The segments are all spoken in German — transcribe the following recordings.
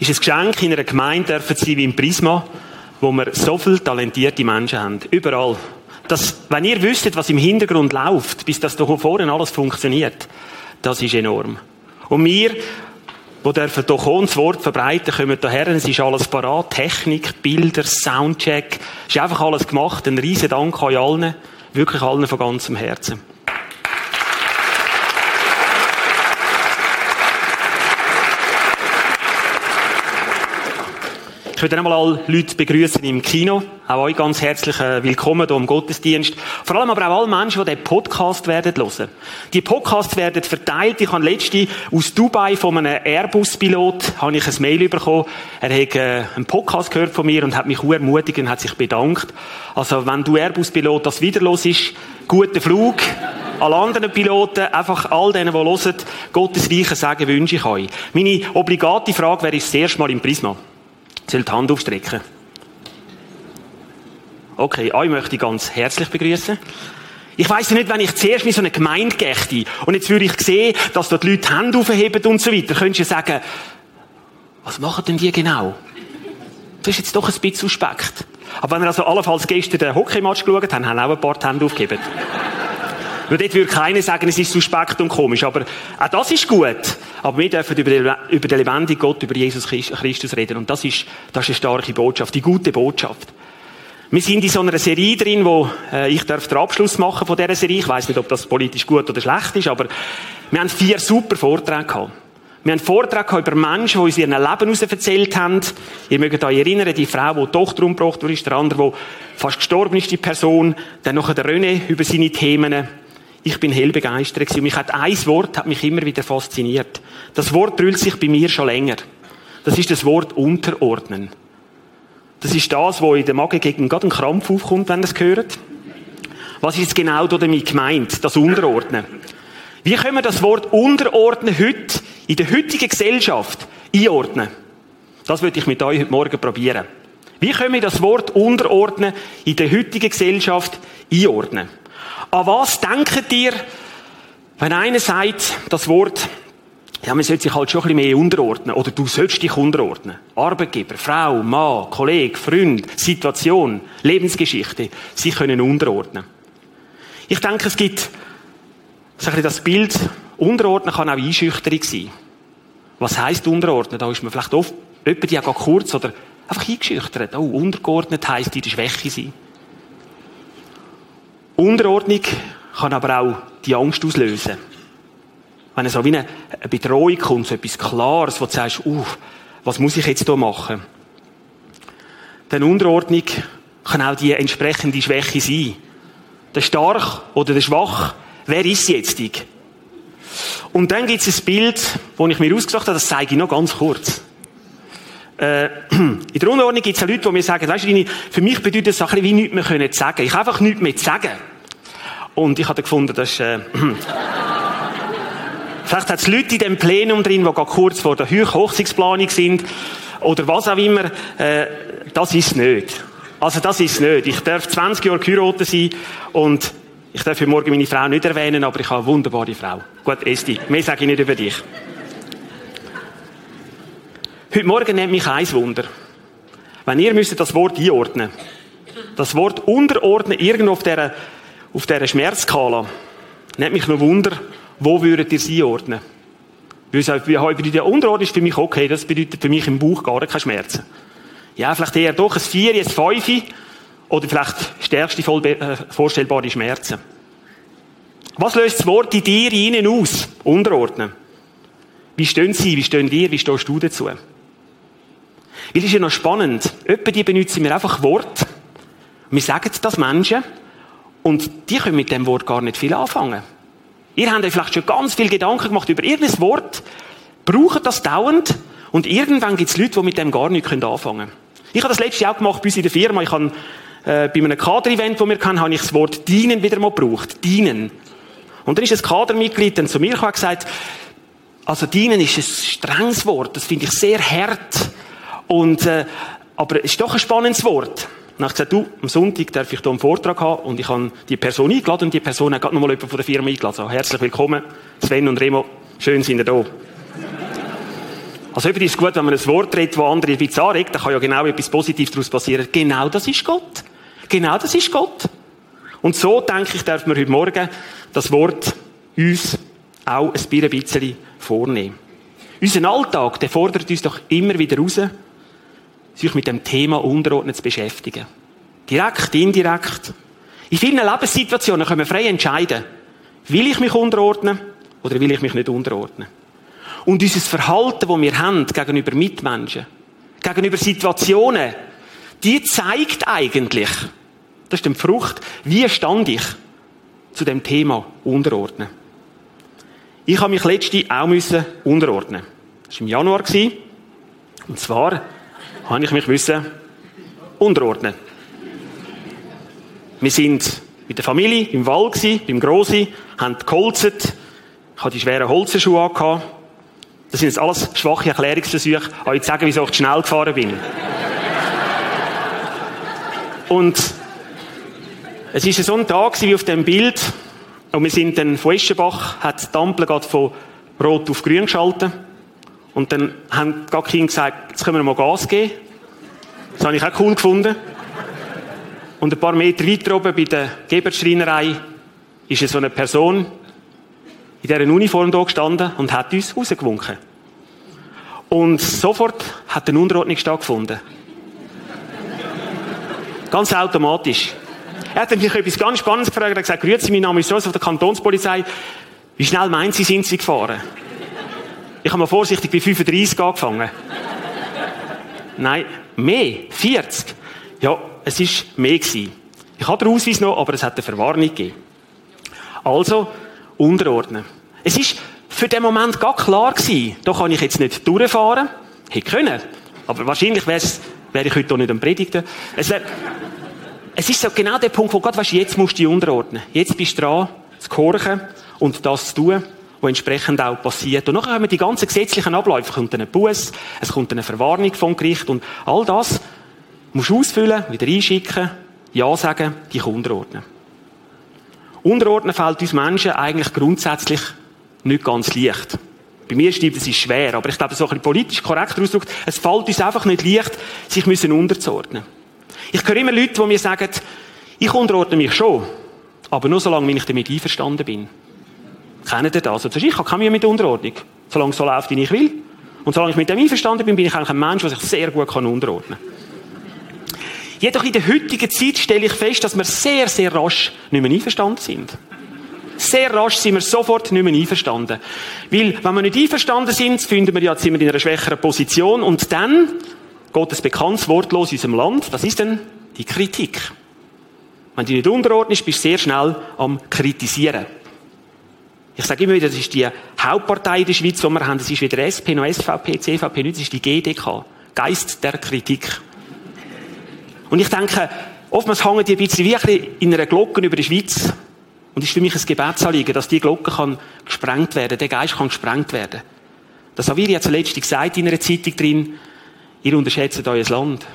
ist ein Geschenk in einer Gemeinde dürfen sein wie im Prisma, wo wir so viele talentierte Menschen haben. Überall. Das, wenn ihr wüsstet, was im Hintergrund läuft, bis das hier vorne alles funktioniert, das ist enorm. Und wir, die dürfen kommen, das Wort verbreiten, kommen hierher, es ist alles parat, Technik, Bilder, Soundcheck, es ist einfach alles gemacht. Ein riesen Dank an allen, wirklich allen von ganzem Herzen. Ich würde einmal alle Leute begrüßen im Kino. Auch euch ganz herzlich äh, willkommen hier im Gottesdienst. Vor allem aber auch alle Menschen, die diesen Podcast werden hören. Die Podcasts werden verteilt. Ich habe letzte aus Dubai von einem Airbus-Pilot habe ich ein Mail bekommen. Er hat äh, einen Podcast gehört von mir und hat mich ermutigt und hat sich bedankt. Also, wenn du Airbus-Pilot das wieder los ist, guten Flug. Alle anderen Piloten, einfach all denen, die hören, Gottes Reichen sagen, wünsche ich euch. Meine obligate Frage wäre, das erste Mal im Prisma? Soll die Hand aufstrecken. Okay, euch möchte ich ganz herzlich begrüßen. Ich weiss ja nicht, wenn ich zuerst mit so einer Gemeinde gehe und jetzt würde ich sehen, dass dort Leute die Hände aufheben und so weiter, könntest du sagen, was machen denn die genau? Das ist jetzt doch ein bisschen suspekt. Aber wenn wir also allenfalls gestern den Hockeymatch geschaut haben, haben auch ein paar die Hände aufgegeben. Nur dort würde keiner sagen, es ist suspekt und komisch. Aber auch das ist gut. Aber wir dürfen über den, über den lebendigen Gott, über Jesus Christus reden. Und das ist, das ist eine starke Botschaft, die gute Botschaft. Wir sind in so einer Serie drin, wo äh, ich darf den Abschluss machen von dieser Serie. Ich weiß nicht, ob das politisch gut oder schlecht ist, aber wir haben vier super Vorträge gehabt. Wir haben Vorträge gehabt über Menschen, die uns ihr Leben heraus erzählt haben. Ihr mögt euch erinnern, die Frau, die die Tochter umgebracht wurde, der andere, der fast gestorben ist, die Person. Dann noch der René über seine Themen. Ich bin hell begeistert. Und mich hat ein Wort hat mich immer wieder fasziniert. Das Wort drüllt sich bei mir schon länger. Das ist das Wort unterordnen. Das ist das, wo in der Magen gegen gerade ein Krampf aufkommt, wenn ihr es hört. Was ist genau damit gemeint? Das Unterordnen. Wie können wir das Wort unterordnen heute in der heutigen Gesellschaft einordnen? Das würde ich mit euch heute Morgen probieren. Wie können wir das Wort unterordnen in der heutigen Gesellschaft einordnen? An was denkt ihr, wenn einer sagt, das Wort, ja, man sollte sich halt schon ein bisschen mehr unterordnen, oder du sollst dich unterordnen. Arbeitgeber, Frau, Mann, Kollege, Freund, Situation, Lebensgeschichte, sie können unterordnen. Ich denke, es gibt, sag ich, das Bild, unterordnen kann auch einschüchterung sein. Was heisst unterordnen? Da ist man vielleicht oft, jemand, die auch kurz oder einfach eingeschüchtert. Oh, untergeordnet heisst in der Schwäche sein. Unterordnung kann aber auch die Angst auslösen. Wenn es so wie eine Bedrohung kommt, so etwas Klares, wo du sagst, uh, was muss ich jetzt hier machen? Denn Unterordnung kann auch die entsprechende Schwäche sein. Der Stark oder der Schwach, wer ist jetzt? Und dann gibt es ein Bild, das ich mir ausgesucht habe, das zeige ich noch ganz kurz. Äh, in der Unordnung gibt es Leute, die mir sagen, weißt du, für mich bedeutet das ein bisschen wie nichts mehr können sagen. Ich einfach nichts mehr sagen. Und ich habe gefunden, das ist, äh, Vielleicht hat es Leute in dem Plenum drin, die gerade kurz vor der Hochsichtsplanung sind. Oder was auch immer. Äh, das ist nicht. Also das ist nicht. Ich darf 20 Jahre geheiratet sein und ich darf für morgen meine Frau nicht erwähnen, aber ich habe eine wunderbare Frau. Gut, Esti, mehr sage ich nicht über dich. Heute Morgen nennt mich eins Wunder. Wenn ihr müsstet das Wort einordnen, das Wort unterordnen irgendwo auf dieser, auf dieser Schmerzskala, nennt mich noch Wunder, wo würdet ihr es einordnen? Weil bei der Unterordnung ist für mich okay, das bedeutet für mich im Bauch gar keine Schmerzen. Ja, vielleicht eher doch ein Vier, ein Fünf oder vielleicht stärkste äh, vorstellbare Schmerzen. Was löst das Wort in dir ihnen aus? Unterordnen. Wie stehen sie? Wie stehen wir? Wie stehst du dazu? Weil es ist ja noch spannend. Etwa die benutzen wir einfach Wort. Wir sagen das Menschen. Und die können mit dem Wort gar nicht viel anfangen. Ihr habt euch vielleicht schon ganz viel Gedanken gemacht über irgendein Wort, braucht das dauernd und irgendwann gibt es Leute, die mit dem gar nicht anfangen können. Ich habe das letzte Jahr auch gemacht bei uns in der Firma. Ich habe äh, bei einem Kader-Event, das wir hatten, habe ich das Wort dienen wieder mal gebraucht. Dienen. Und dann ist ein Kadermitglied dann zu mir gekommen und gesagt, also dienen ist ein strenges Wort, das finde ich sehr hart. Und, äh, aber es ist doch ein spannendes Wort. Und ich gesagt, du, am Sonntag darf ich hier einen Vortrag haben und ich habe die Person eingeladen und die Person hat gerade noch mal jemanden von der Firma eingeladen. So, herzlich willkommen, Sven und Remo. Schön sind ihr da. Also eben ist gut, wenn man ein Wort redet, das andere bisschen anregt, dann kann ja genau etwas Positives daraus passieren. Genau das ist Gott. Genau das ist Gott. Und so, denke ich, darf man heute Morgen das Wort uns auch ein bisschen vornehmen. Unser Alltag, der fordert uns doch immer wieder raus, sich mit dem Thema Unterordnen zu beschäftigen. Direkt, indirekt. In vielen Lebenssituationen können wir frei entscheiden, will ich mich unterordnen oder will ich mich nicht unterordnen. Und unser Verhalten, das wir haben gegenüber Mitmenschen, gegenüber Situationen, die zeigt eigentlich, das ist die Frucht, wie stand ich zu dem Thema unterordnen. Ich habe mich letzte auch unterordnen. Das war im Januar. Und zwar habe ich mich müssen unterordnen. Wir sind mit der Familie im Wald beim Grossi, haben geholzt. Ich hatte die schweren Holzerschuhe angehabt. Das sind jetzt alles schwache Erklärungsversuche, euch zu sagen, wieso ich schnell gefahren bin. Und es war so ein Tag wie auf dem Bild. Und wir sind dann von Eschenbach, hat die Ampel gerade von Rot auf Grün geschaltet. Und dann haben Kinder gesagt, jetzt können wir mal Gas geben. Das habe ich auch cool gefunden. Und ein paar Meter weiter oben bei der Geberschreinerei ist so eine Person in dieser Uniform da gestanden und hat uns rausgewunken. Und sofort hat eine Unterordnung stattgefunden. Ganz automatisch. Er hat mich etwas ganz Spannendes gefragt. Er hat gesagt, grüezi, mein Name ist Josef der Kantonspolizei. Wie schnell meinen Sie, sind Sie gefahren? Ich habe mal vorsichtig bei 35 angefangen. Nein, mehr. 40. Ja, es war mehr gewesen. Ich hatte den Ausweis noch, aber es hat eine Verwarnung gegeben. Also, unterordnen. Es ist für den Moment gar klar gewesen, da kann ich jetzt nicht durchfahren. Hätte können. Aber wahrscheinlich wäre ich heute auch nicht am Predigten. Es, wär, es ist so genau der Punkt, wo Gott weißt, jetzt musst du dich unterordnen. Jetzt bist du dran, zu gehorchen und das zu tun, was entsprechend auch passiert. Und nachher haben wir die ganzen gesetzlichen Abläufe. Es kommt ein Buß, es kommt eine Verwarnung vom Gericht und all das musst du ausfüllen, wieder einschicken, Ja sagen, dich unterordnen. Unterordnen fällt uns Menschen eigentlich grundsätzlich nicht ganz leicht. Bei mir stimmt, es ist schwer, aber ich glaube, so ein politisch korrekt ausgedrückt, es fällt uns einfach nicht leicht, sich müssen unterzuordnen. Ich höre immer Leute, die mir sagen, ich unterordne mich schon, aber nur solange ich damit einverstanden bin. Kennen ihr das? Also, ich habe keine Mühe mit Unterordnung. Solange es so läuft, wie ich will. Und solange ich mit dem einverstanden bin, bin ich eigentlich ein Mensch, der sich sehr gut unterordnen kann. Jedoch in der heutigen Zeit stelle ich fest, dass wir sehr, sehr rasch nicht mehr einverstanden sind. Sehr rasch sind wir sofort nicht mehr einverstanden. Weil, wenn wir nicht einverstanden sind, finden wir ja, sind wir in einer schwächeren Position und dann geht ein bekanntes Wort los in unserem Land. Was ist denn die Kritik? Wenn du nicht unterordnest, bist du sehr schnell am Kritisieren. Ich sage immer wieder, das ist die Hauptpartei in der Schweiz, die wir haben. Das ist weder SP noch SVP, CVP, nicht. Das ist die GDK. Geist der Kritik. Und ich denke, oftmals hängen die ein bisschen bisschen in einer Glocke über die Schweiz. Und es ist für mich ein Gebetsanliegen, dass die Glocke kann gesprengt werden, der Geist kann gesprengt werden. Das haben wir ja zuletzt gesagt in einer Zeitung drin, ihr unterschätzt euer Land.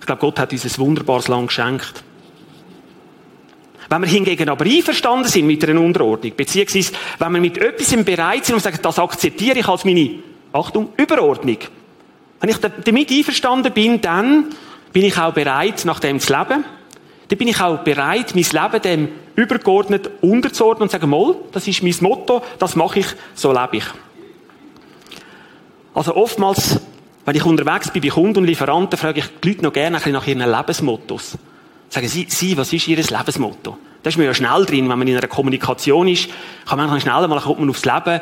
Ich glaube, Gott hat uns ein wunderbares Land geschenkt. Wenn wir hingegen aber einverstanden sind mit einer Unterordnung, beziehungsweise wenn wir mit etwas bereit sind und sagen, das akzeptiere ich als meine, Achtung, Überordnung. Wenn ich damit einverstanden bin, dann bin ich auch bereit, nach dem zu leben. Dann bin ich auch bereit, mein Leben dem übergeordnet unterzuordnen und zu sagen, mal, das ist mein Motto, das mache ich, so lebe ich. Also oftmals, wenn ich unterwegs bin bei Kunden und Lieferanten, frage ich die Leute noch gerne nach ihren Lebensmottos. Sagen Sie, Sie, was ist Ihr Lebensmotto? Da ist man ja schnell drin, wenn man in einer Kommunikation ist, kann man schnell mal kommt man aufs Leben,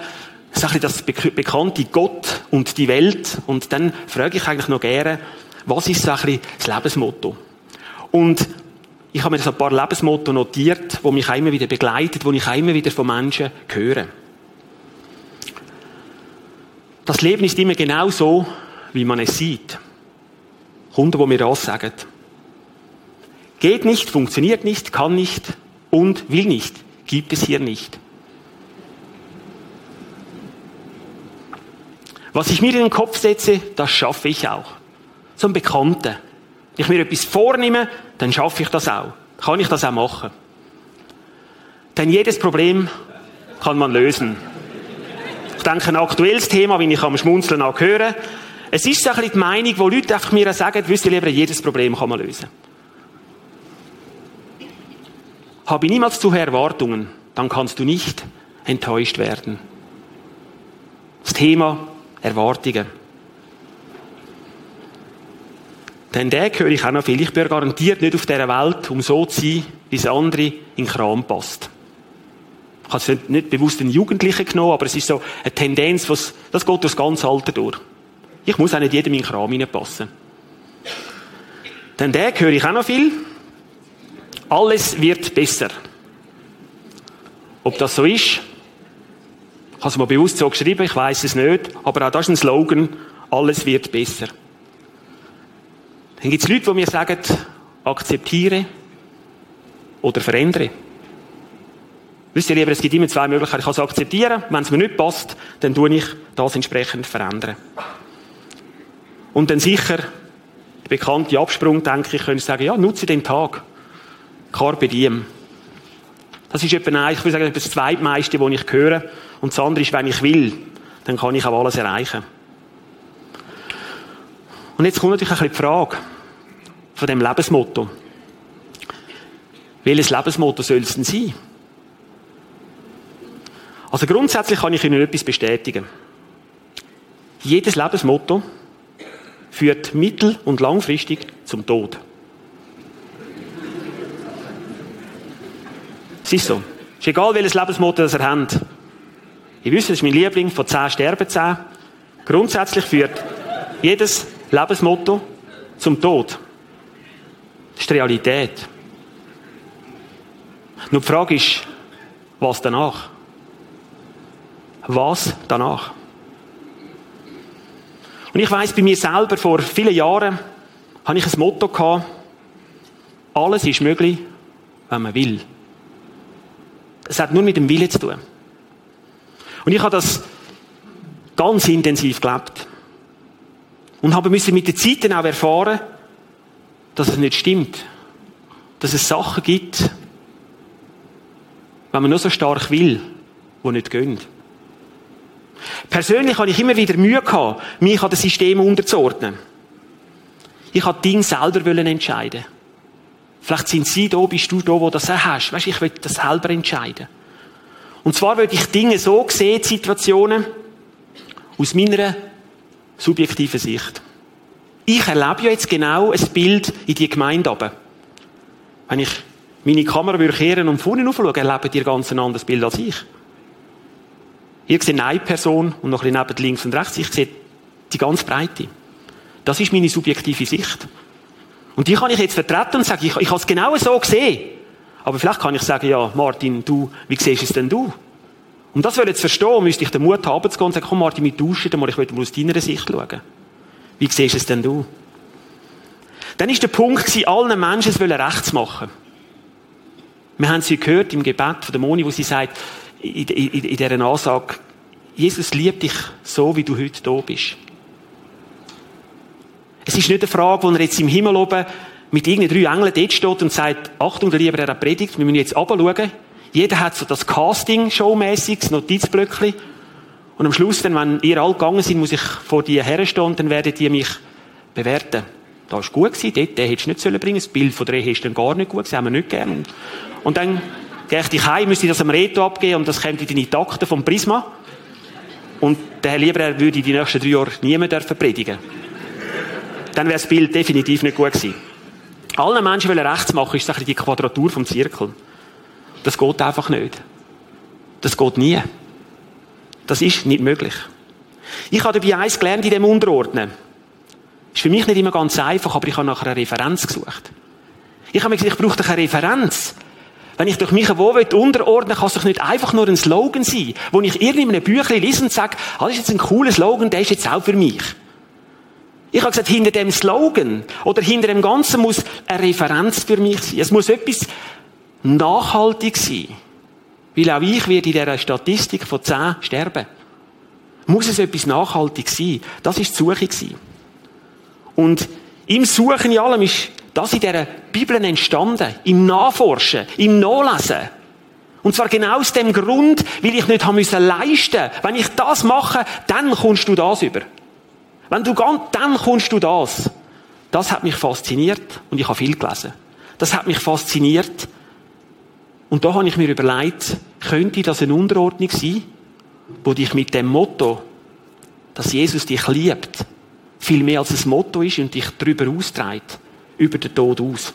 das ist das bekannte Gott und die Welt. Und dann frage ich eigentlich noch gerne, was ist so ein bisschen das Lebensmotto? Und ich habe mir so ein paar Lebensmotto notiert, die mich immer wieder begleitet, die ich immer wieder von Menschen höre. Das Leben ist immer genau so, wie man es sieht. Kunden, die mir das sagen. Geht nicht, funktioniert nicht, kann nicht und will nicht. Gibt es hier nicht. Was ich mir in den Kopf setze, das schaffe ich auch. So ein Bekannter. Wenn ich mir etwas vornehme, dann schaffe ich das auch. Kann ich das auch machen. Denn jedes Problem kann man lösen. Ich denke, ein aktuelles Thema, wie ich am Schmunzeln auch höre. Es ist so ein bisschen die Meinung, wo Leute einfach mir sagen, wisst ihr lieber, jedes Problem kann man lösen. Habe niemals zu Erwartungen, dann kannst du nicht enttäuscht werden. Das Thema Erwartungen. Denn der höre ich auch noch viel. Ich bin garantiert nicht auf dieser Welt, um so zu sein, wie es andere in den Kram passt. Ich habe es nicht bewusst den Jugendlichen genommen, aber es ist so eine Tendenz, was, das geht durch das ganze Alter durch. Ich muss auch nicht jedem in den Kram hineinpassen. Denn der höre ich auch noch viel. Alles wird besser. Ob das so ist, ich habe es mal bewusst so geschrieben, ich weiß es nicht, aber auch das ist ein Slogan, alles wird besser. Dann gibt es Leute, die mir sagen, akzeptiere oder verändere. Wisst ihr lieber, es gibt immer zwei Möglichkeiten. Ich kann es akzeptieren, wenn es mir nicht passt, dann tue ich das entsprechend verändern. Und dann sicher, der bekannte Absprung, denke ich, könnte sagen, ja, nutze den Tag. Carpe diem. Das ist etwa, ich würde sagen, das zweitmeiste, was ich höre. Und das andere ist, wenn ich will, dann kann ich auch alles erreichen. Und jetzt kommt natürlich ein bisschen die Frage von dem Lebensmotto. Welches Lebensmotto soll es denn sein? Also grundsätzlich kann ich Ihnen etwas bestätigen. Jedes Lebensmotto führt mittel- und langfristig zum Tod. Es ist so. Es ist egal, welches Lebensmotto das ihr habt. Ich wüsste, das ist mein Liebling, von 10 sterben 10. Grundsätzlich führt jedes Lebensmotto zum Tod. Das ist die Realität. Nur die Frage ist, was danach? was danach. Und ich weiß bei mir selber, vor vielen Jahren habe ich ein Motto gehabt, alles ist möglich, wenn man will. Es hat nur mit dem Willen zu tun. Und ich habe das ganz intensiv gelebt. Und habe müssen mit der Zeit dann auch erfahren, dass es nicht stimmt. Dass es Sachen gibt, wenn man nur so stark will, die nicht gehen. Persönlich habe ich immer wieder Mühe gehabt, mich an das System unterzuordnen. Ich wollte Dinge selber entscheiden. Vielleicht sind Sie da, bist du da, wo das auch hast. Weißt, ich will das selber entscheiden. Und zwar würde ich Dinge so sehen, Situationen, aus meiner subjektiven Sicht. Ich erlebe ja jetzt genau ein Bild in die Gemeinde runter. Wenn ich meine Kamera würde kehren und vorne aufschaue, erleben die ganz ein anderes Bild als ich. Ihr seht eine Person und noch ein bisschen neben links und rechts. Ich sehe die ganz Breite. Das ist meine subjektive Sicht. Und die kann ich jetzt vertreten und sagen, ich, ich habe es genau so gesehen. Aber vielleicht kann ich sagen, ja, Martin, du, wie siehst es denn du? Um das zu verstehen, müsste ich den Mut haben zu gehen und sagen, komm Martin, wir tauschen mal, ich mal aus deiner Sicht schauen. Wie siehst es denn du? Dann ist der Punkt allen Menschen es rechts machen. Wir haben sie gehört im Gebet von der Moni, wo sie sagt, in, in, in dieser Ansage, Jesus liebt dich so, wie du heute da bist. Es ist nicht eine Frage, wo er jetzt im Himmel oben mit irgendeinen drei Engeln dort steht und sagt, Achtung, der Lieber, er hat predigt, wir müssen jetzt runterschauen. Jeder hat so das Casting-Show-mäßig, das Notizblöckchen. Und am Schluss, dann, wenn ihr alle gegangen seid, muss ich vor dir herstehen und dann werdet ihr mich bewerten. Das war gut gewesen, dort, den hättest du nicht sollen bringen. Das Bild von der Ehe ist dann gar nicht gut, das haben wir nicht gern. Und dann gehe ich heim, müsste ich das am Reto abgeben und das kommt in die Takte vom Prisma. Und der Herr Lieber würde die nächsten drei Jahre niemand predigen Dann wäre das Bild definitiv nicht gut gewesen. Allen Menschen wollen rechts machen, ist die Quadratur vom Zirkel. Das geht einfach nicht. Das geht nie. Das ist nicht möglich. Ich habe dabei eins gelernt in dem Unterordnen. Ist für mich nicht immer ganz einfach, aber ich habe nach einer Referenz gesucht. Ich habe mir gesagt, ich brauche doch eine Referenz. Wenn ich durch mich wo unterordnen kann es doch nicht einfach nur ein Slogan sein, wo ich irgendeinem Büchlein lese und sage, ah, das ist jetzt ein cooler Slogan, der ist jetzt auch für mich. Ich habe gesagt, hinter dem Slogan oder hinter dem Ganzen muss eine Referenz für mich sein. Es muss etwas nachhaltig sein. Weil auch ich werde in dieser Statistik von zehn sterben. Muss es etwas nachhaltig sein? Das ist die Suche Und im Suchen in allem ist das in dieser Bibel entstanden. Im Nachforschen, im Nachlesen. Und zwar genau aus dem Grund, weil ich nicht leisten. Wenn ich das mache, dann kommst du das über. Wenn du ganz, dann kommst du das. Das hat mich fasziniert und ich habe viel gelesen. Das hat mich fasziniert. Und da habe ich mir überlegt, könnte das eine Unterordnung sein, wo dich mit dem Motto, dass Jesus dich liebt, viel mehr als ein Motto ist und dich darüber austreibt, über den Tod aus.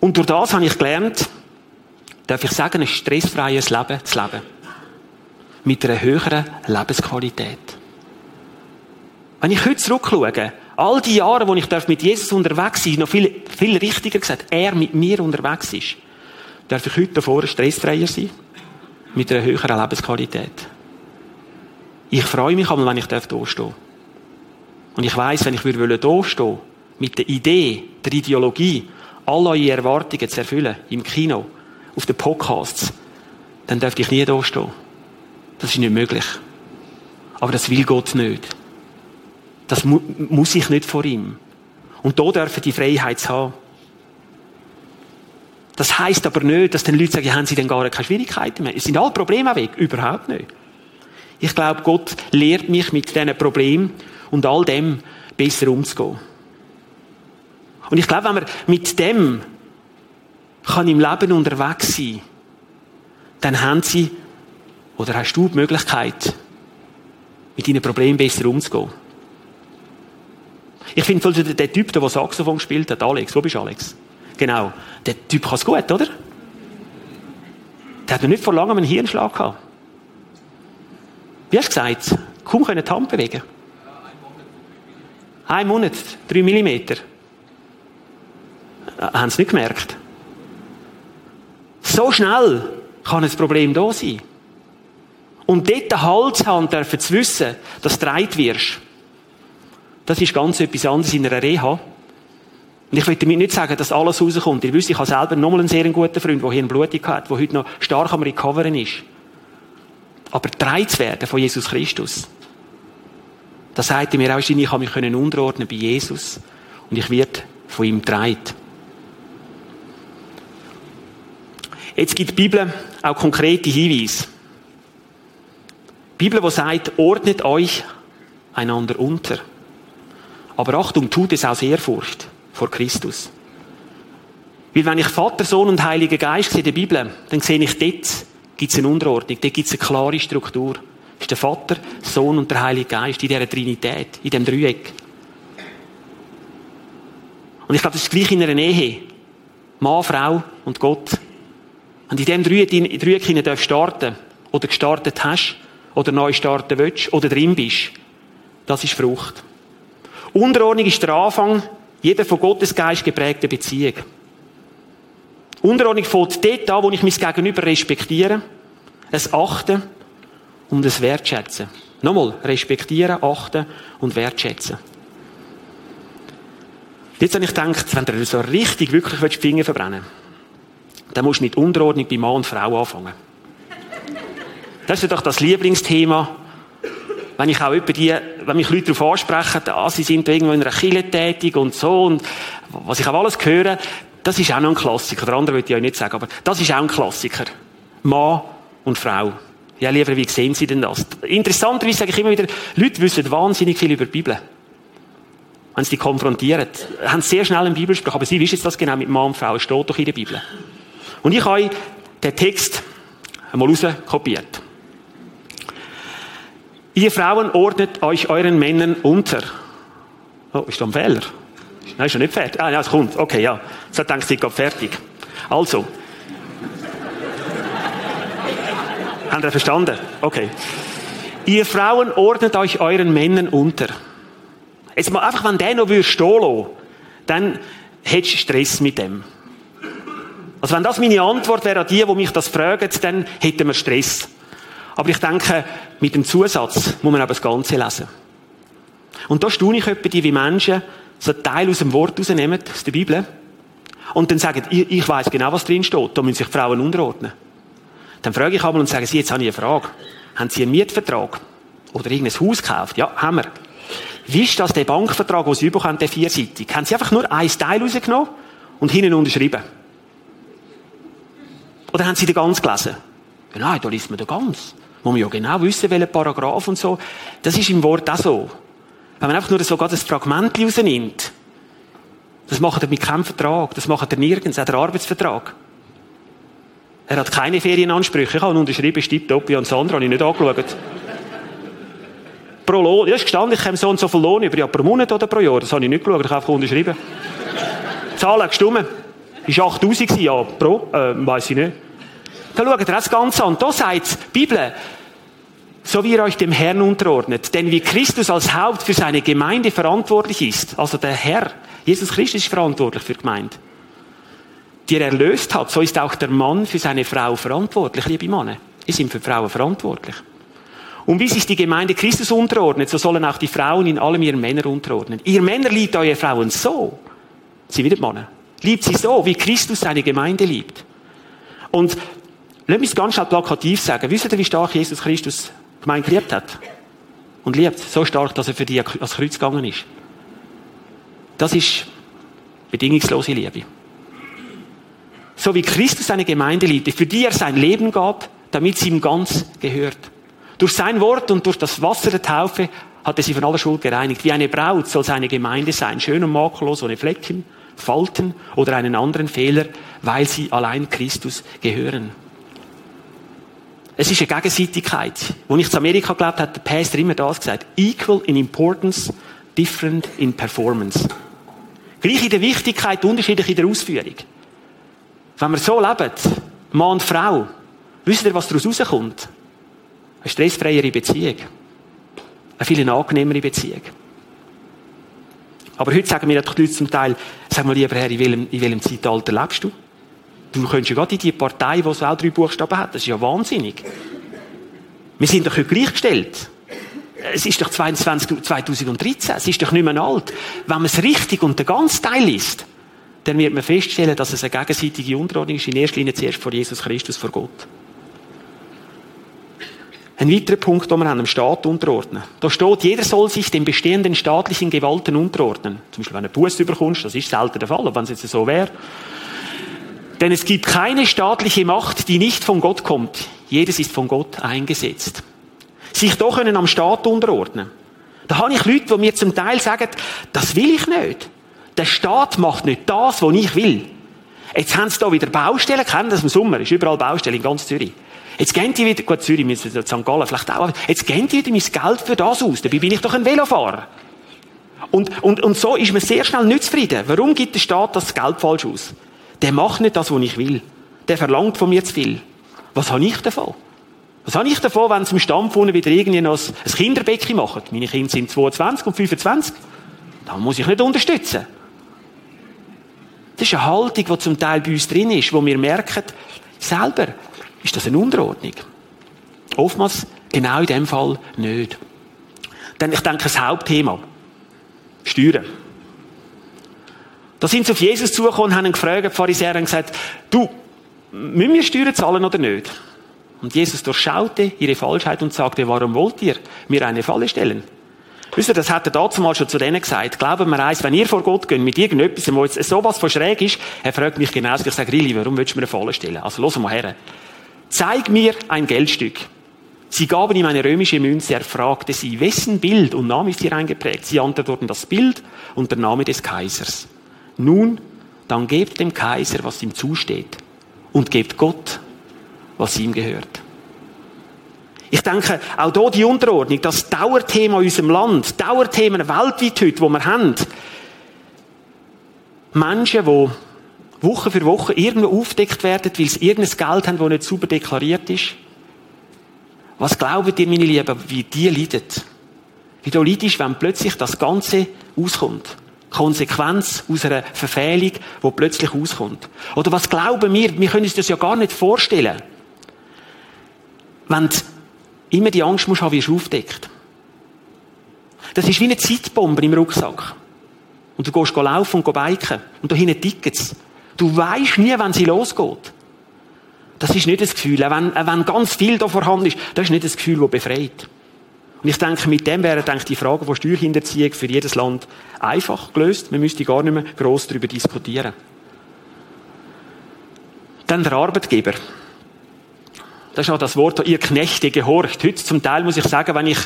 Und durch das habe ich gelernt, darf ich sagen, ein stressfreies Leben zu leben. Mit einer höheren Lebensqualität. Wenn ich heute zurückschaue, all die Jahre, wo ich mit Jesus unterwegs bin, noch viel, viel richtiger gesagt, er mit mir unterwegs ist, darf ich heute davor stressfreier sein. Mit einer höheren Lebensqualität. Ich freue mich aber, wenn ich hier stehe. Und ich weiß, wenn ich hier stehen mit der Idee, der Ideologie, all eure Erwartungen zu erfüllen, im Kino, auf den Podcasts, dann dürfte ich nie da stehen. Das ist nicht möglich. Aber das will Gott nicht. Das mu muss ich nicht vor ihm. Und da dürfen die Freiheit haben. Das heißt aber nicht, dass den Leute sagen, haben sie denn gar keine Schwierigkeiten mehr. Es sind alle Probleme weg. Überhaupt nicht. Ich glaube, Gott lehrt mich mit diesen Problemen und all dem besser umzugehen. Und ich glaube, wenn man mit dem kann im Leben unterwegs sein, dann haben sie oder hast du die Möglichkeit, mit deinen Problemen besser umzugehen. Ich finde, der, der Typ, der Saxophon gespielt hat, Alex, wo bist du, Alex? Genau. Der Typ kann es gut, oder? Der hat noch nicht vor langem einen Hirnschlag gehabt. Wie hast du gesagt? Kaum können die Hand bewegen. Ein Monat, drei Millimeter. Äh, haben sie nicht gemerkt? So schnell kann ein Problem da sein. Und dort den Hals haben dürfen zu wissen, dass du dreit wirst. Das ist ganz etwas anderes in einer Reha. Und ich will damit nicht sagen, dass alles rauskommt. Ihr wisst, ich habe selber nochmal einen sehr guten Freund, der hier eine Blutung hat, der heute noch stark am Recoveren ist. Aber dreit zu werden von Jesus Christus, das sagt mir auch, ich kann mich unterordnen bei Jesus und ich werde von ihm dreit. Jetzt gibt die Bibel auch konkrete Hinweise. Die Bibel, die sagt, ordnet euch einander unter. Aber Achtung, tut es aus Ehrfurcht vor Christus. Weil wenn ich Vater, Sohn und Heiliger Geist sehe in der Bibel, dann sehe ich dort, gibt es eine Unterordnung, dort gibt es eine klare Struktur. Das ist der Vater, Sohn und der Heilige Geist in dieser Trinität, in dem Dreieck. Und ich glaube, das ist gleich in einer Ehe. Mann, Frau und Gott. Du in diesem Dreieck starten oder gestartet hast, oder neu starten willst, oder drin bist, das ist Frucht. Unterordnung ist der Anfang jeder von Gottes Geist geprägten Beziehung. Unterordnung fällt dort an, wo ich mein Gegenüber respektiere, es achten und es wertschätzen. Nochmal, respektieren, achten und wertschätzen. Jetzt habe ich gedacht, wenn du so richtig wirklich die Finger verbrennen willst, dann musst du mit Unterordnung bei Mann und Frau anfangen. Das ist doch das Lieblingsthema wenn ich auch über die, wenn mich Leute darauf ansprechen, ah, sie sind irgendwo in einer Kirche tätig und so und was ich auch alles höre, das ist auch noch ein Klassiker. Der andere würde ich euch nicht sagen, aber das ist auch ein Klassiker. Mann und Frau. Ja, lieber, wie sehen Sie denn das? Interessanterweise sage ich immer wieder, Leute wissen wahnsinnig viel über die Bibel. Wenn sie die konfrontieren. Haben sehr schnell einen Bibelspruch, aber sie wissen jetzt das genau mit Mann und Frau. Es steht doch in der Bibel. Und ich habe den Text einmal rauskopiert. Ihr Frauen ordnet euch euren Männern unter. Oh, ist da ein Fehler? Nein, ist schon nicht fertig. Ah, ja, es kommt. Okay, ja. So denkt ich, gerade fertig. Also. Habt ihr verstanden? Okay. Ihr Frauen ordnet euch euren Männern unter. Jetzt mal einfach, wenn der noch stehen lassen dann hättest du Stress mit dem. Also wenn das meine Antwort wäre an die, die mich das fragen, dann hätten wir Stress. Aber ich denke, mit dem Zusatz muss man aber das Ganze lesen. Und da staune ich etwa wie Menschen so einen Teil aus dem Wort rausnehmen, aus der Bibel, und dann sagen, ich, ich weiß genau, was drin steht, da müssen sich Frauen unterordnen. Dann frage ich einmal und sage, Sie, jetzt habe ich eine Frage. Haben Sie einen Mietvertrag? Oder irgendein Haus gekauft? Ja, haben wir. Wie ist das der Bankvertrag, den Sie bekommen, der vierseitig? Haben Sie einfach nur ein Teil rausgenommen und hinten unterschrieben? Oder haben Sie den ganz gelesen? Ja, nein, da liest man den ganz. Muss man ja genau wissen, welcher Paragraph und so. Das ist im Wort auch so. Wenn man einfach nur so gerade ein Fragment rausnimmt, das macht er mit keinem Vertrag, das macht er nirgends, er hat einen Arbeitsvertrag. Er hat keine Ferienansprüche. Ich habe unterschrieben, tipptopp, und Sandra habe ich nicht angeschaut. pro Lohn, ja, ist gestanden, ich habe so und so viel Lohn über, ja, pro Monat oder pro Jahr, das habe ich nicht geschaut, ich habe einfach unterschrieben. Zahlen gestimmt. Ist 8000 ja, pro, äh, weiss ich nicht. Da schaut ihr das Ganze an. Da sagt die Bibel, so wie ihr euch dem Herrn unterordnet. Denn wie Christus als Haupt für seine Gemeinde verantwortlich ist, also der Herr, Jesus Christus ist verantwortlich für die Gemeinde, die er erlöst hat, so ist auch der Mann für seine Frau verantwortlich, liebe Männer. Wir sind für Frauen verantwortlich. Und wie sich die Gemeinde Christus unterordnet, so sollen auch die Frauen in allem ihren Männern unterordnen. Ihr Männer liebt eure Frauen so. Sie wieder Männer. Liebt sie so, wie Christus seine Gemeinde liebt. Und Lass mich es ganz schnell plakativ sagen. Wisst ihr, wie stark Jesus Christus die Gemeinde geliebt hat? Und liebt. So stark, dass er für die ans Kreuz gegangen ist. Das ist bedingungslose Liebe. So wie Christus seine Gemeinde liebte, für die er sein Leben gab, damit sie ihm ganz gehört. Durch sein Wort und durch das Wasser der Taufe hat er sie von aller Schuld gereinigt. Wie eine Braut soll seine Gemeinde sein, schön und makellos, ohne Flecken, Falten oder einen anderen Fehler, weil sie allein Christus gehören. Es ist eine Gegenseitigkeit. Als ich zu Amerika gelebt habe, hat der Pastor immer das gesagt. Equal in importance, different in performance. Gleich in der Wichtigkeit, unterschiedlich in der Ausführung. Wenn wir so leben, Mann und Frau, wisst ihr, was daraus rauskommt? Eine stressfreiere Beziehung. Eine viel angenehmere Beziehung. Aber heute sagen mir die Leute zum Teil, sag mal lieber Herr, in welchem, in welchem Zeitalter lebst du? Du könntest ja gerade in die Partei, die auch drei Buchstaben hat. Das ist ja wahnsinnig. Wir sind doch heute gleichgestellt. Es ist doch 22, 2013. Es ist doch nicht mehr alt. Wenn man es richtig und den ganzen Teil liest, dann wird man feststellen, dass es eine gegenseitige Unterordnung ist, in erster Linie zuerst vor Jesus Christus, vor Gott. Ein weiterer Punkt, den wir dem Staat unterordnen. Da steht, jeder soll sich den bestehenden staatlichen Gewalten unterordnen. Zum Beispiel, wenn du einen Bus überkommst, das ist selten der Fall, aber wenn es jetzt so wäre, denn es gibt keine staatliche Macht, die nicht von Gott kommt. Jedes ist von Gott eingesetzt. Sich doch können am Staat unterordnen. Da habe ich Leute, die mir zum Teil sagen, das will ich nicht. Der Staat macht nicht das, was ich will. Jetzt haben sie da wieder Baustellen, kennen das im Sommer, ist überall Baustellen in ganz Zürich. Jetzt gehen die wieder, gut, Zürich, St. Gallen vielleicht auch, jetzt gehen die wieder mein Geld für das aus. Dabei bin ich doch ein Velofahrer. Und, und, und so ist man sehr schnell nicht zufrieden. Warum gibt der Staat das Geld falsch aus? Der macht nicht das, was ich will. Der verlangt von mir zu viel. Was habe ich davon? Was habe ich davon, wenn im Stamm wieder irgendwie noch ein Kinderbecken machen? Meine Kinder sind 22 und 25. Da muss ich nicht unterstützen. Das ist eine Haltung, die zum Teil bei uns drin ist, wo wir merken, selber ist das eine Unterordnung. Oftmals genau in dem Fall nicht. Dann, ich denke, das Hauptthema. Steuern. Da sind sie auf Jesus zugekommen und haben ihn gefragt, die Pharisäer haben gesagt, du, müssen wir Steuern zahlen oder nicht? Und Jesus durchschaute ihre Falschheit und sagte, warum wollt ihr mir eine Falle stellen? Wisst ihr, das hat er dazu mal schon zu denen gesagt. Glauben wir eins, wenn ihr vor Gott geht mit irgendetwas, wo jetzt sowas von schräg ist, er fragt mich genauso, ich sage, Rilli, warum willst du mir eine Falle stellen? Also, los mal her. Zeig mir ein Geldstück. Sie gaben ihm eine römische Münze, er fragte sie, wessen Bild und Name ist hier eingeprägt? Sie antworteten das Bild und der Name des Kaisers. Nun, dann gebt dem Kaiser, was ihm zusteht. Und gebt Gott, was ihm gehört. Ich denke, auch hier die Unterordnung, das Dauerthema in unserem Land, Dauerthemen weltweit heute, wo wir haben. Menschen, die Woche für Woche irgendwo aufdeckt werden, weil sie irgendein Geld haben, das nicht sauber deklariert ist. Was glaubt ihr, meine Lieben, wie die leiden? Wie du leidest, wenn plötzlich das Ganze auskommt? Konsequenz aus einer Verfehlung, die plötzlich auskommt. Oder was glauben wir? Wir können uns das ja gar nicht vorstellen. Wenn du immer die Angst musst haben, wie du aufdeckt. Das ist wie eine Zeitbombe im Rucksack. Und du gehst laufen und biken. Und da hinten Tickets. Du weißt nie, wann sie losgeht. Das ist nicht das Gefühl. wenn, wenn ganz viel da vorhanden ist, das ist nicht das Gefühl, das befreit. Und ich denke, mit dem wäre denke die Frage von Steuerhinterziehung für jedes Land einfach gelöst. Man müsste gar nicht mehr gross darüber diskutieren. Dann der Arbeitgeber. Das ist noch das Wort, ihr Knechte gehorcht. Heute zum Teil muss ich sagen, wenn ich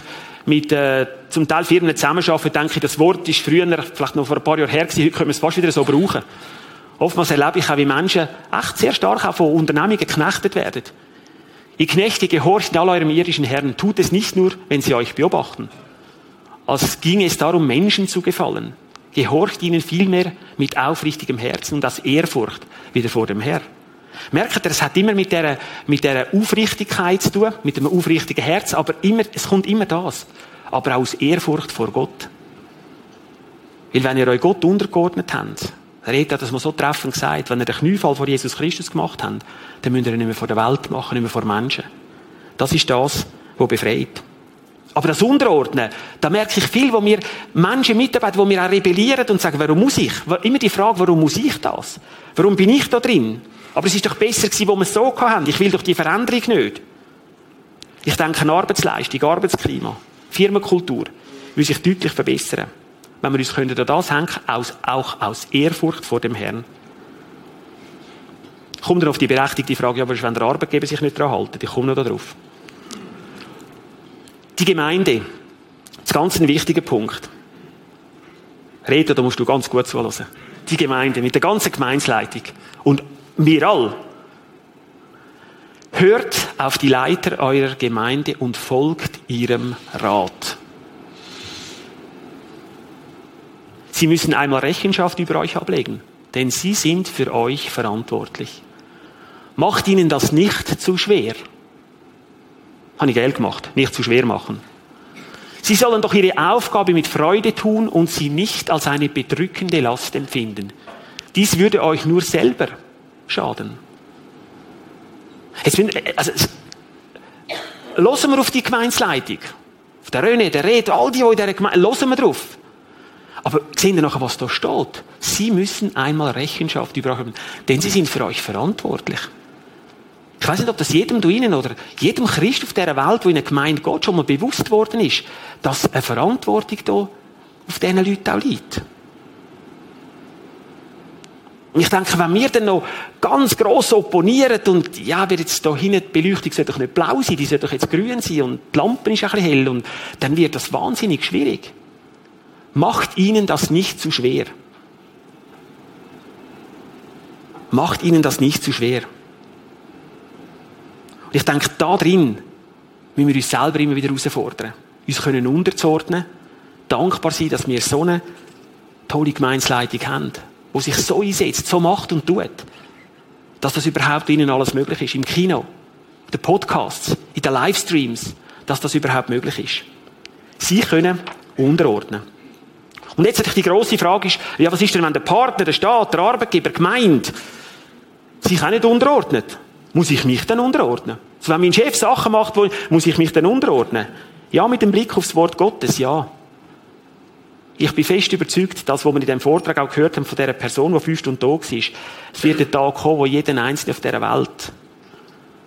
mit äh, zum Teil Firmen zusammenarbeite, denke ich, das Wort ist früher, vielleicht noch vor ein paar Jahren her gewesen, heute können wir es fast wieder so brauchen. Oftmals erlebe ich auch, wie Menschen echt sehr stark auch von Unternehmungen geknechtet werden. Ihr Knechte gehorcht all eurem irdischen Herrn. Tut es nicht nur, wenn sie euch beobachten. Als ginge es darum, Menschen zu gefallen. Gehorcht ihnen vielmehr mit aufrichtigem Herzen und aus Ehrfurcht wieder vor dem Herrn. Merkt ihr, es hat immer mit der, mit der Aufrichtigkeit zu tun, mit dem aufrichtigen Herz, aber immer, es kommt immer das. Aber aus Ehrfurcht vor Gott. Weil wenn ihr euch Gott untergeordnet habt, er hat das mal so treffend gesagt, wenn ihr den Kniefall vor Jesus Christus gemacht habt, dann müsst ihr ihn nicht mehr vor der Welt machen, nicht mehr vor Menschen. Das ist das, was befreit. Aber das Unterordnen, da merke ich viel, wo mir Menschen mitarbeiten, wo mir auch rebellieren und sagen, warum muss ich? Immer die Frage, warum muss ich das? Warum bin ich da drin? Aber es ist doch besser gewesen, wo wir es so haben. Ich will doch die Veränderung nicht. Ich denke an Arbeitsleistung, Arbeitsklima, Firmenkultur will sich deutlich verbessern wenn wir uns können an das hängen, aus, auch aus Ehrfurcht vor dem Herrn. Kommt dann auf die berechtigte Frage, aber wenn der Arbeitgeber sich nicht daran halten, ich komme noch darauf. Die Gemeinde, das ganz ein wichtiger Punkt. Reden, da musst du ganz gut zuhören. Die Gemeinde mit der ganzen Gemeinsleitung und wir alle. Hört auf die Leiter eurer Gemeinde und folgt ihrem Rat. Sie müssen einmal Rechenschaft über euch ablegen, denn sie sind für euch verantwortlich. Macht ihnen das nicht zu schwer. Habe ich Geld gemacht, nicht zu schwer machen. Sie sollen doch ihre Aufgabe mit Freude tun und sie nicht als eine bedrückende Last empfinden. Dies würde euch nur selber schaden. Jetzt bin, also, hören wir auf die Gemeinsleitung. Auf der René, der Red, all die, die in dieser Gemeinde, hören wir drauf. Aber sehen Sie nachher, was da steht? Sie müssen einmal Rechenschaft über denn sie sind für euch verantwortlich. Ich weiß nicht, ob das jedem da Ihnen oder jedem Christ auf dieser Welt, wo in eine Gemeinde geht, schon mal bewusst worden ist, dass eine Verantwortung da auf diesen Leuten auch liegt. Und ich denke, wenn wir dann noch ganz gross opponieren und, ja, wird jetzt da hinten, die Beleuchtung soll doch nicht blau sein, die soll doch jetzt grün sein und die Lampe ist ein bisschen hell und dann wird das wahnsinnig schwierig. Macht ihnen das nicht zu schwer. Macht ihnen das nicht zu schwer. Und ich denke, da drin müssen wir uns selber immer wieder herausfordern. Uns können unterzuordnen, dankbar sein, dass wir so eine tolle Gemeinsleitung haben, die sich so einsetzt, so macht und tut, dass das überhaupt ihnen alles möglich ist. Im Kino, in den Podcasts, in den Livestreams, dass das überhaupt möglich ist. Sie können unterordnen. Und jetzt natürlich die grosse Frage ist, ja, was ist denn, wenn der Partner, der Staat, der Arbeitgeber, Gemeinde sich auch nicht unterordnet? Muss ich mich dann unterordnen? Also wenn mein Chef Sachen macht, muss ich mich dann unterordnen? Ja, mit dem Blick aufs Wort Gottes, ja. Ich bin fest überzeugt, dass, was wir in dem Vortrag auch gehört haben von dieser Person, die fünf Stunden da war, es wird ein Tag kommen, wo jeder Einzelne auf dieser Welt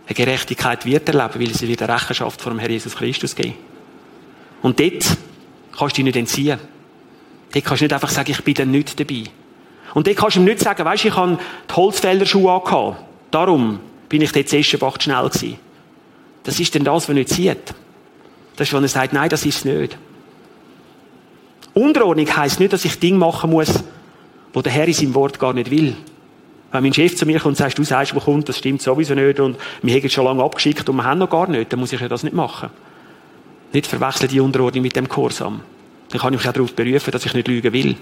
eine Gerechtigkeit wird erleben, weil sie wieder Rechenschaft vor dem Herrn Jesus Christus geben. Und dort kannst du dich nicht entziehen. Dort kannst du nicht einfach sagen, ich bin dann nicht dabei. Und dort kannst du ihm nicht sagen, weisst, ich habe die Holzfällerschuhe angehabt. Darum bin ich dort Eschenbach schnell gewesen. Das ist denn das, was nicht sieht. Das ist, wenn er sagt, nein, das ist es nicht. Unterordnung heisst nicht, dass ich Dinge machen muss, wo der Herr in seinem Wort gar nicht will. Wenn mein Chef zu mir kommt und sagt, du sagst, wo kommt, das stimmt sowieso nicht und wir haben es schon lange abgeschickt und wir haben noch gar nicht, dann muss ich ja das nicht machen. Nicht verwechseln die Unterordnung mit dem Kursam. Dann kann ich mich auch darauf berufen, dass ich nicht lügen will.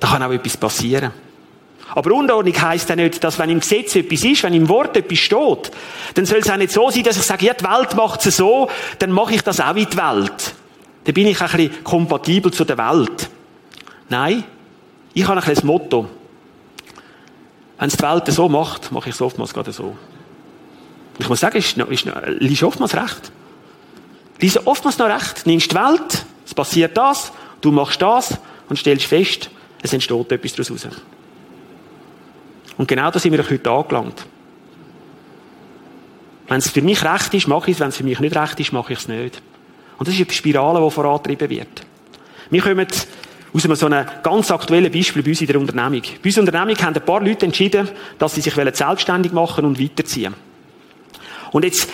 Da kann auch etwas passieren. Aber Unordnung heisst ja nicht, dass wenn im Gesetz etwas ist, wenn im Wort etwas steht, dann soll es auch nicht so sein, dass ich sage, ja, die Welt macht es so, dann mache ich das auch in die Welt. Dann bin ich ein bisschen kompatibel zu der Welt. Nein, ich habe ein bisschen das Motto. Wenn es die Welt so macht, mache ich es oftmals gerade so. Ich muss sagen, ist, ist, ist oftmals recht. Lies oftmals noch recht. Nimmst die Welt, es passiert das, du machst das und stellst fest, es entsteht etwas daraus. Und genau da sind wir heute angelangt. Wenn es für mich recht ist, mache ich es. Wenn es für mich nicht recht ist, mache ich es nicht. Und das ist eine Spirale, die vorantrieben wird. Wir kommen aus so einem ganz aktuellen Beispiel bei uns in der Unternehmung. Bei unserer Unternehmung haben ein paar Leute entschieden, dass sie sich selbstständig machen und weiterziehen. Und jetzt,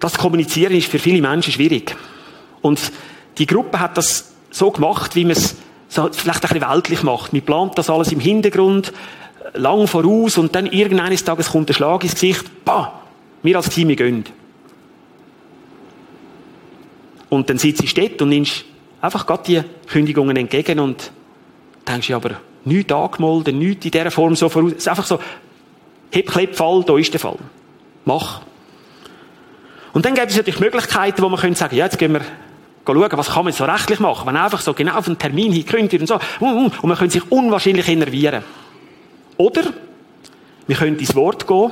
das Kommunizieren ist für viele Menschen schwierig. Und die Gruppe hat das so gemacht, wie man es so vielleicht ein bisschen weltlich macht. Man plant das alles im Hintergrund, lang voraus und dann irgendeines Tages kommt der Schlag ins Gesicht, bah, wir als Team gehen. Und dann sitzt sie dort und nimmst einfach gerade die Kündigungen entgegen und denkst, ja, aber nichts angemeldet, nichts in dieser Form so voraus. Es ist einfach so, heb, klepp, Fall, da ist der Fall. Mach. Und dann gibt es natürlich Möglichkeiten, wo man könnte sagen, ja, jetzt gehen wir schauen, was kann man so rechtlich machen, wenn einfach so genau auf einen Termin hinkündigt und so, und man könnte sich unwahrscheinlich innervieren. Oder, wir können ins Wort gehen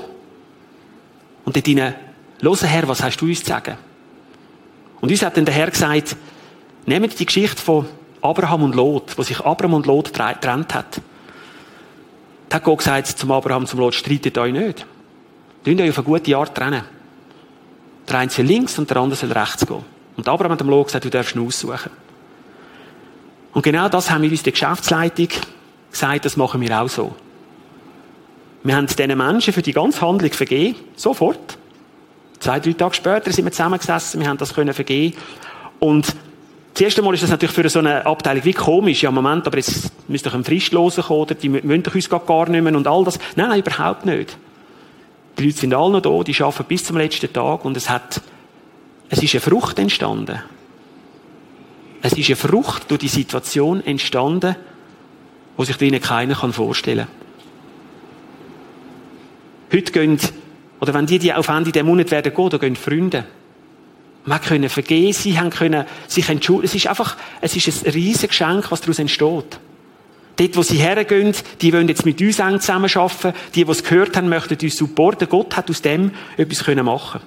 und dort hinein, hören, Herr, was hast du uns zu sagen? Und uns hat dann der Herr gesagt, nehmt die Geschichte von Abraham und Lot, wo sich Abraham und Lot getrennt hat. Da hat Gott gesagt zum Abraham, zum Lot, streitet euch nicht. Tönt euch auf eine gute Art trennen. Der eine soll links und der andere soll rechts gehen. Und Abraham hat dem Lot gesagt, du darfst ihn aussuchen. Und genau das haben wir uns der Geschäftsleitung gesagt, das machen wir auch so. Wir haben diesen Menschen für die ganze Handlung vergeben, sofort. Zwei, drei Tage später sind wir zusammengesessen, wir haben das können vergeben. Und das erste Mal ist das natürlich für so eine Abteilung wie komisch. Ja, Moment, aber jetzt müsste doch ein Fristloser kommen, oder die wollen doch uns gar nicht mehr und all das. Nein, nein, überhaupt nicht. Die Leute sind alle noch da, die arbeiten bis zum letzten Tag und es hat, es ist eine Frucht entstanden. Es ist eine Frucht durch die Situation entstanden, wo sich ihnen keiner vorstellen kann. Heute gehen, oder wenn die, die auf Ende der Monat werden gehen, da gehen Freunde. Man können vergehen, sie haben können sich entschuldigen. Es ist einfach, es ist ein riesiges Geschenk, was daraus entsteht. Dort, wo sie hergehen, die wollen jetzt mit uns eng zusammenarbeiten. Die, die es gehört haben, möchten uns supporten. Gott hat aus dem etwas können machen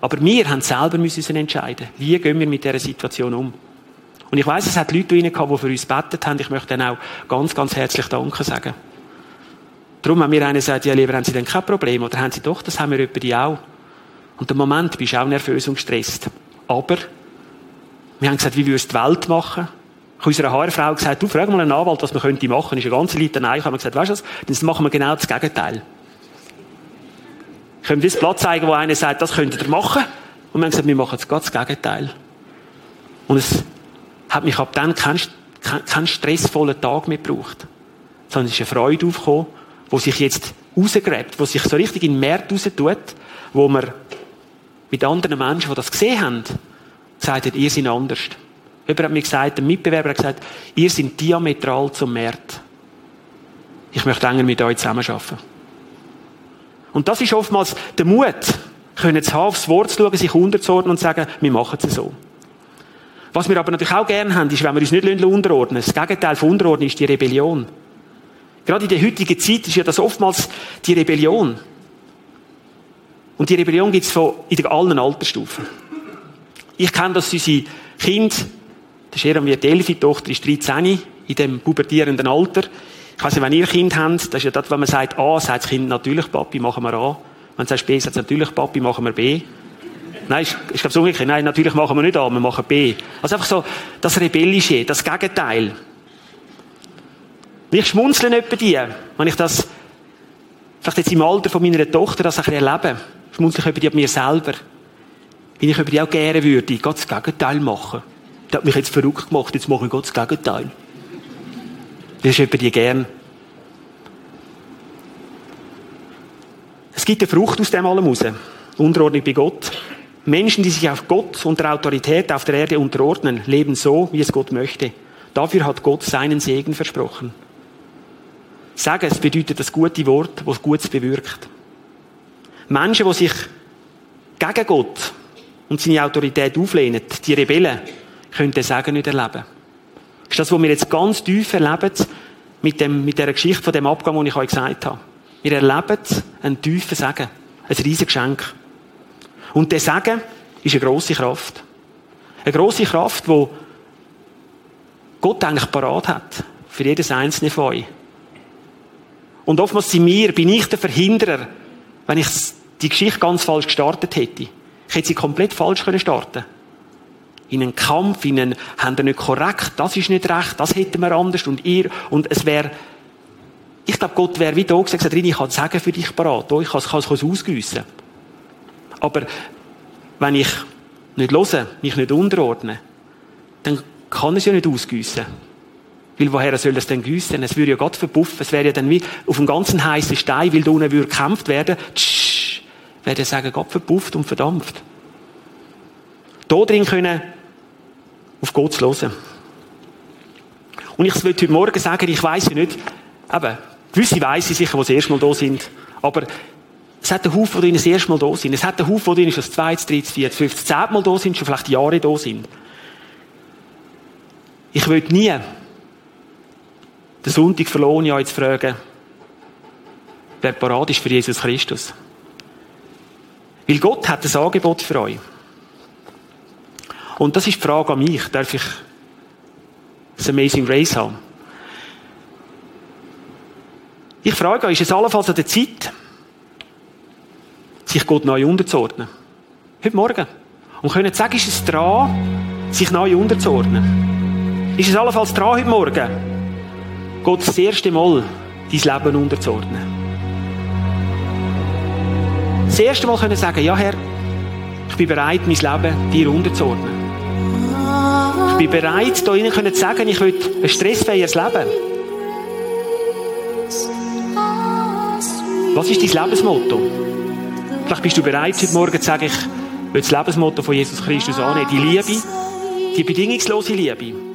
Aber wir haben selber müssen entscheiden, wie gehen wir mit dieser Situation um. Und ich weiß, es hat Leute gehabt, die für uns betet haben. Ich möchte ihnen auch ganz, ganz herzlich Danke sagen. Darum haben wir einen gesagt, ja, lieber haben Sie denn kein Problem? Oder haben Sie doch, das haben wir über die auch. Und im Moment bist du auch nervös und gestresst. Aber wir haben gesagt, wie würdest du die Welt machen? Unserer Haarfrau gesagt, du frag mal einen Anwalt, was man könnte machen. Ist eine ganze Leute nein. Ich habe gesagt, weißt du was? Dann machen wir genau das Gegenteil. Ich könnte das Blatt zeigen, wo einer sagt, das könntet ihr machen. Und wir haben gesagt, wir machen jetzt das Gegenteil. Und es hat mich ab dann keinen kein stressvollen Tag mehr gebraucht. Sondern es ist eine Freude aufgekommen wo sich jetzt rausgräbt, wo sich so richtig in den Markt raus tut, wo man mit anderen Menschen, die das gesehen haben, gesagt hat, ihr seid anders. Jemand hat mir gesagt, ein Mitbewerber hat gesagt, ihr seid diametral zum Markt. Ich möchte enger mit euch zusammenarbeiten. Und das ist oftmals der Mut, können zu haben, aufs Wort zu schauen, sich unterzuordnen und zu sagen, wir machen es so. Was wir aber natürlich auch gerne haben, ist, wenn wir uns nicht unterordnen. Das Gegenteil von Unterordnen ist die Rebellion. Gerade in der heutigen Zeit ist ja das oftmals die Rebellion. Und die Rebellion gibt es in allen Altersstufen. Ich kenne das unsere Kinder, das ist eher wie die Tochter ist 13, in dem pubertierenden Alter. Ich weiss nicht, wenn ihr Kind habt, das ist ja das, wenn man sagt A, sagt das Kind natürlich Papi, machen wir A. Wenn du sagst B, sagt es natürlich Papi, machen wir B. Nein, ich, ich glaube so umgekehrt. Nein, natürlich machen wir nicht A, wir machen B. Also einfach so das Rebellische, das Gegenteil. Ich schmunzle nicht bei dir, wenn ich das, vielleicht jetzt im Alter von meiner Tochter das ein bisschen erlebe, schmunzle ich über die mir selber. Wenn ich über die auch gerne würde, Gott das Gegenteil machen. Der hat mich jetzt verrückt gemacht, jetzt mache ich Gott das Gegenteil. Das ist über die gern. Es gibt eine Frucht aus dem allem raus. Unterordnung bei Gott. Menschen, die sich auf Gott und der Autorität auf der Erde unterordnen, leben so, wie es Gott möchte. Dafür hat Gott seinen Segen versprochen. Sagen, es bedeutet das gute Wort, das Gutes bewirkt. Menschen, die sich gegen Gott und seine Autorität auflehnen, die Rebellen, können den Segen nicht erleben. Das ist das, was wir jetzt ganz tief erleben mit, dem, mit der Geschichte von dem Abgang, den ich euch gesagt habe. Wir erleben einen tiefen Segen. Ein riesiges Geschenk. Und der Segen ist eine grosse Kraft. Eine grosse Kraft, die Gott eigentlich parat hat. Für jedes einzelne von euch. Und oftmals sind wir, bin ich der Verhinderer, wenn ich die Geschichte ganz falsch gestartet hätte. Ich hätte sie komplett falsch können starten in einen Kampf, in einen, haben wir nicht korrekt, das ist nicht recht, das hätten wir anders und ihr, und es wäre Ich glaube, Gott wäre wie da gesagt, ich kann sagen für dich parat, ich kann es ausgüssen. Aber wenn ich nicht höre, mich nicht unterordne, dann kann es ja nicht ausgüssen. Weil woher soll es denn gießen? Es würde ja Gott verpuffen. Es wäre ja dann wie auf einem ganzen heißen Stein, weil da unten würde gekämpft werden. Tsch, würde sagen, Gott verpufft und verdampft. Da drin können auf Gott zu hören. Und ich will heute Morgen sagen, ich weiss ja nicht, eben, gewisse weiss ich sicher, die das erste Mal da sind, aber es hat einen Haufen, die das erste Mal da sind. Es hat einen Haufen, die schon das zweite, dritte, vierte, fünfte, zehnte Mal da sind, schon vielleicht Jahre da sind. Ich will nie den Sonntag verloren, ja jetzt fragen, wer parat ist für Jesus Christus. Weil Gott hat ein Angebot für euch. Und das ist die Frage an mich. Darf ich das Amazing Race haben? Ich frage euch, ist es allenfalls an der Zeit, sich Gott neu unterzuordnen? Heute Morgen. Und können sagen, ist es dran, sich neu unterzuordnen? Ist es allenfalls dran heute Morgen, Gott das erste Mal dein Leben unterzuordnen? Das erste Mal können sagen, ja Herr, ich bin bereit, mein Leben dir unterzuordnen. Ich bin bereit, da Ihnen zu sagen, ich will ein stressfreies Leben. Was ist dein Lebensmotto? Vielleicht bist du bereit, heute Morgen zu sagen, ich will das Lebensmotto von Jesus Christus annehmen. Die Liebe, die bedingungslose Liebe.